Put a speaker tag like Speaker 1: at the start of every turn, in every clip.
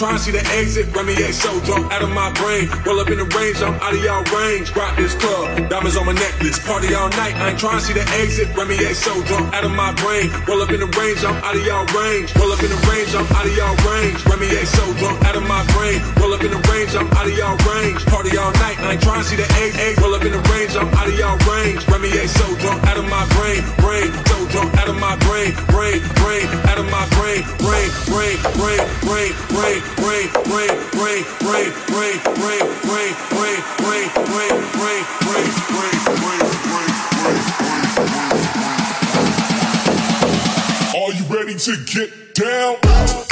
Speaker 1: Trying to see the exit, Remy A so drunk out of my brain. Roll up in the range, I'm out of y'all range. Rock this club, diamonds on my necklace. Party all night, I ain't trying to see the exit. Remy A so drunk out of my brain. Roll up in the range, I'm out of y'all range. Roll up in the range, I'm out of y'all range. Remy A so drunk out of my brain. Roll up in the range, I'm out of y'all range. Party all night, I ain't trying to see the exit. Roll up in the range, I'm out of y'all range. Remy A so drunk out of my brain, brain, so drunk out of my brain, brain, brain, out of my brain, brain, brain,
Speaker 2: are you ready to get down?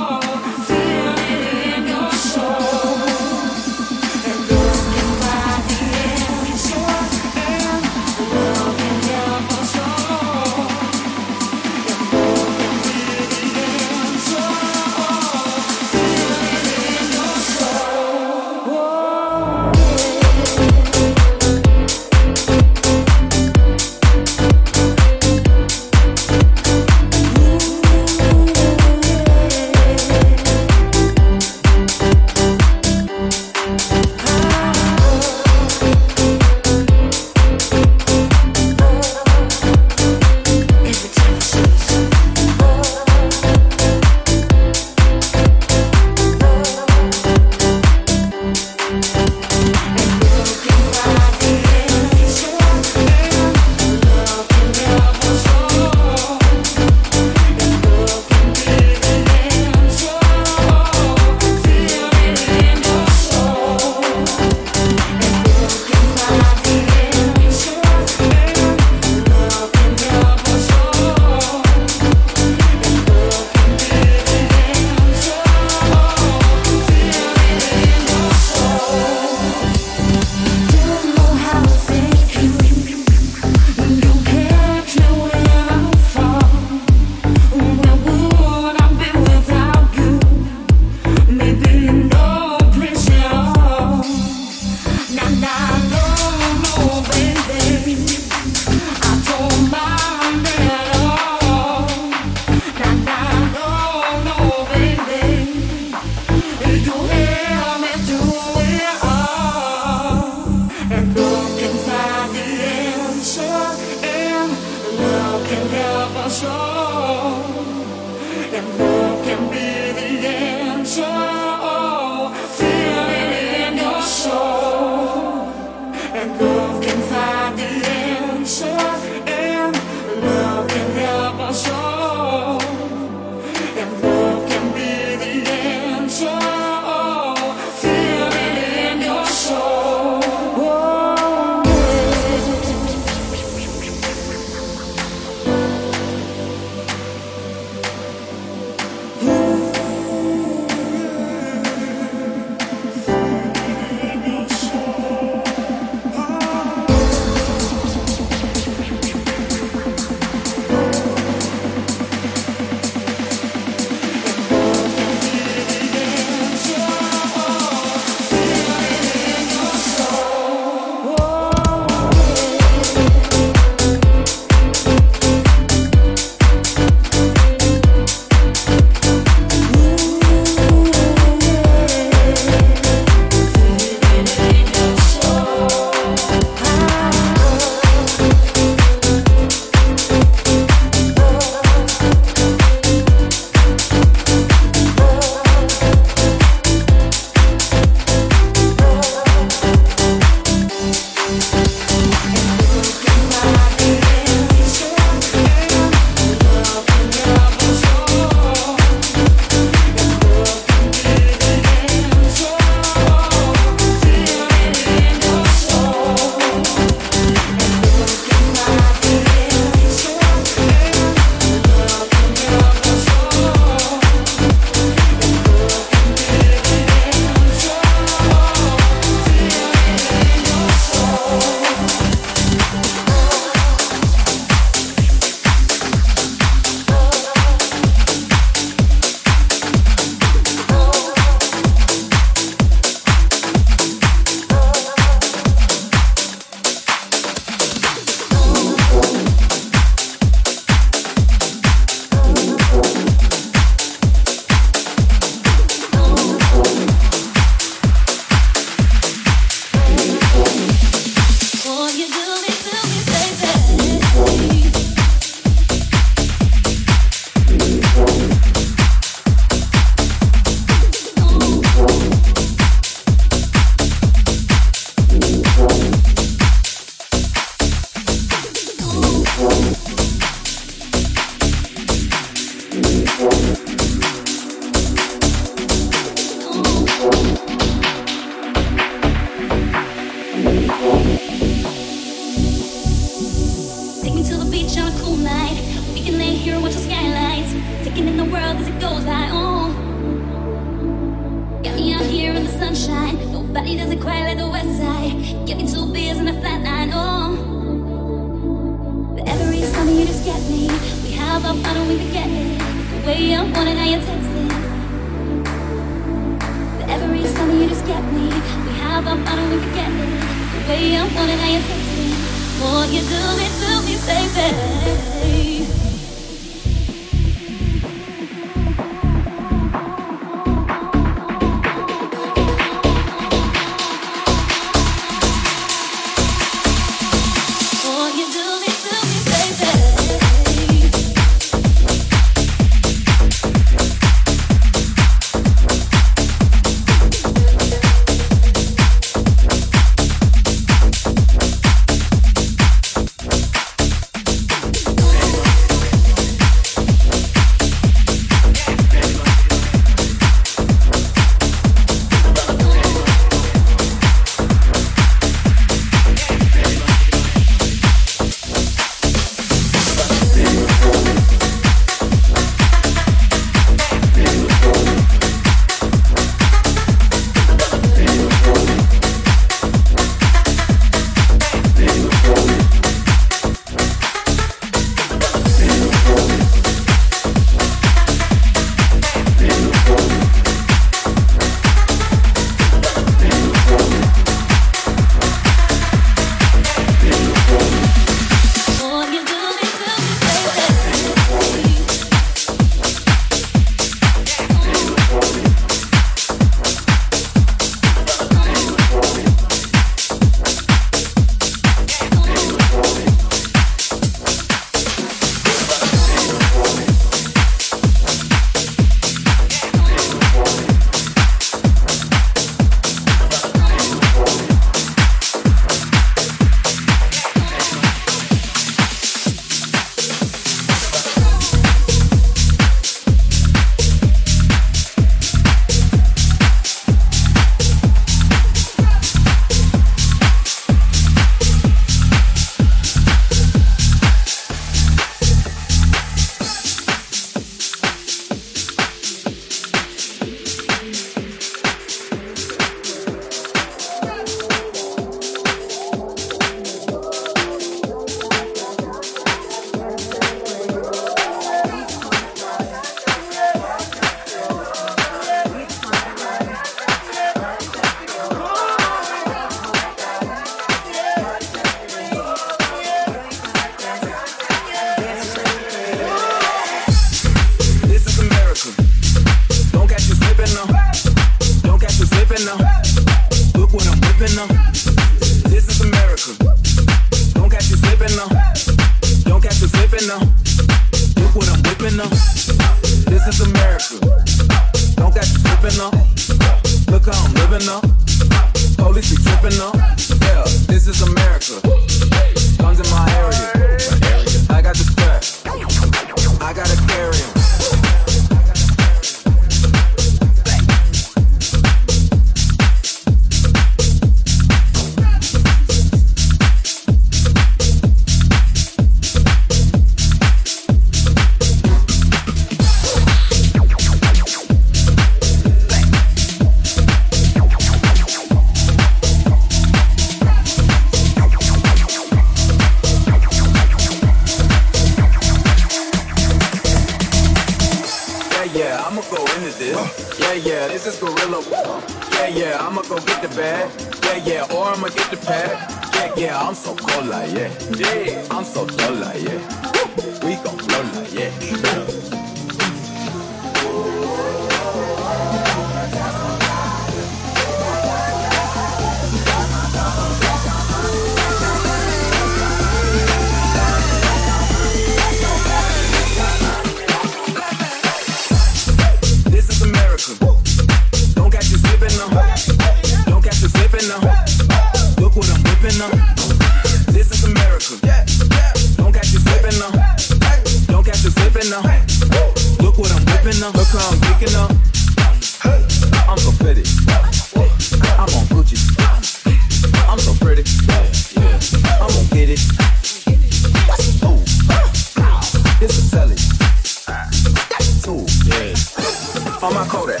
Speaker 1: On my Kodak.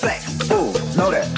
Speaker 1: Black. Ooh, know that.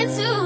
Speaker 1: I
Speaker 3: just